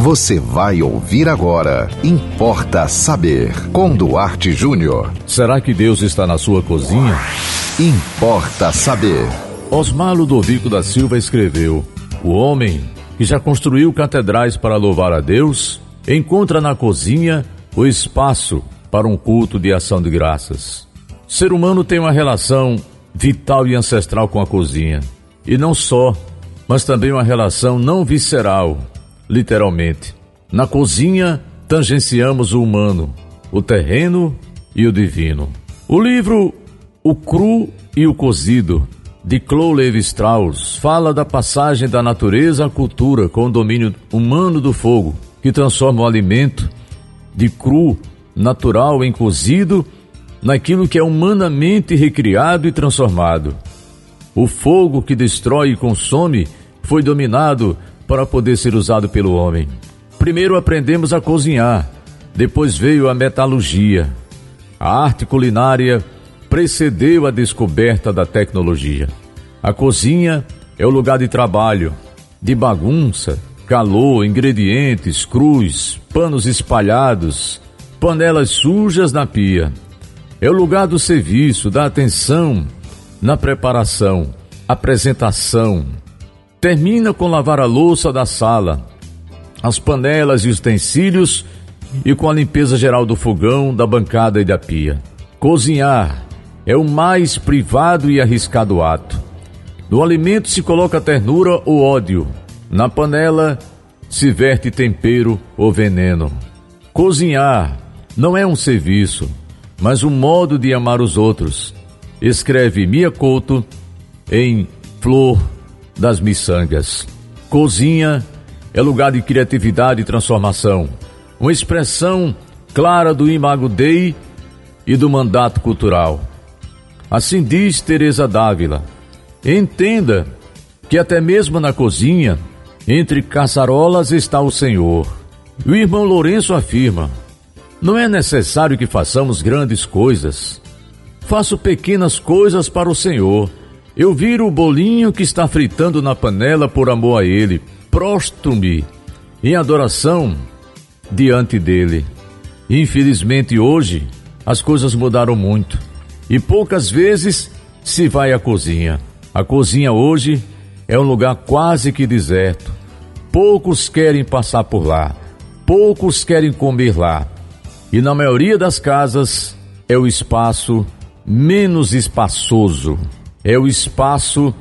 Você vai ouvir agora. Importa saber. Com Duarte Júnior. Será que Deus está na sua cozinha? Importa saber. Osmar Ludovico da Silva escreveu: O homem que já construiu catedrais para louvar a Deus encontra na cozinha o espaço para um culto de ação de graças. O ser humano tem uma relação vital e ancestral com a cozinha. E não só, mas também uma relação não visceral, literalmente. Na cozinha, tangenciamos o humano, o terreno e o divino. O livro O Cru e o Cozido, de Chloe Levi-Strauss, fala da passagem da natureza à cultura com o domínio humano do fogo, que transforma o alimento de cru, natural, em cozido, naquilo que é humanamente recriado e transformado. O fogo que destrói e consome foi dominado para poder ser usado pelo homem. Primeiro aprendemos a cozinhar, depois veio a metalurgia. A arte culinária precedeu a descoberta da tecnologia. A cozinha é o lugar de trabalho, de bagunça, calor, ingredientes, cruz, panos espalhados, panelas sujas na pia. É o lugar do serviço, da atenção, na preparação, apresentação, Termina com lavar a louça da sala, as panelas e utensílios e com a limpeza geral do fogão, da bancada e da pia. Cozinhar é o mais privado e arriscado ato. No alimento se coloca ternura ou ódio. Na panela se verte tempero ou veneno. Cozinhar não é um serviço, mas um modo de amar os outros. Escreve Mia Couto em Flor das miçangas. Cozinha é lugar de criatividade e transformação, uma expressão clara do Imago Dei e do mandato cultural. Assim diz Teresa Dávila. Entenda que até mesmo na cozinha, entre caçarolas está o Senhor. O irmão Lourenço afirma: não é necessário que façamos grandes coisas. Faço pequenas coisas para o Senhor eu viro o bolinho que está fritando na panela por amor a ele. Prostro-me em adoração diante dele. Infelizmente hoje as coisas mudaram muito e poucas vezes se vai à cozinha. A cozinha hoje é um lugar quase que deserto. Poucos querem passar por lá, poucos querem comer lá. E na maioria das casas é o espaço menos espaçoso é o espaço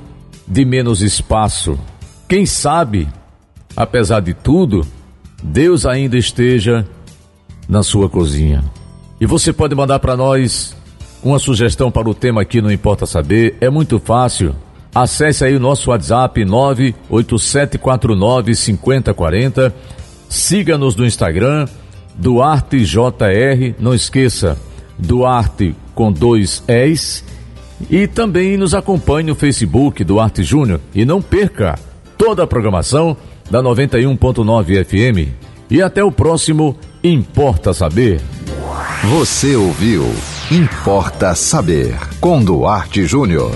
de menos espaço. Quem sabe, apesar de tudo, Deus ainda esteja na sua cozinha. E você pode mandar para nós uma sugestão para o tema aqui Não Importa Saber. É muito fácil. Acesse aí o nosso WhatsApp 98749 5040. Siga-nos no Instagram, DuarteJR. Não esqueça, Duarte com dois S e também nos acompanhe no Facebook do Arte Júnior e não perca toda a programação da 91.9 FM. E até o próximo Importa Saber. Você ouviu Importa Saber com Duarte Júnior.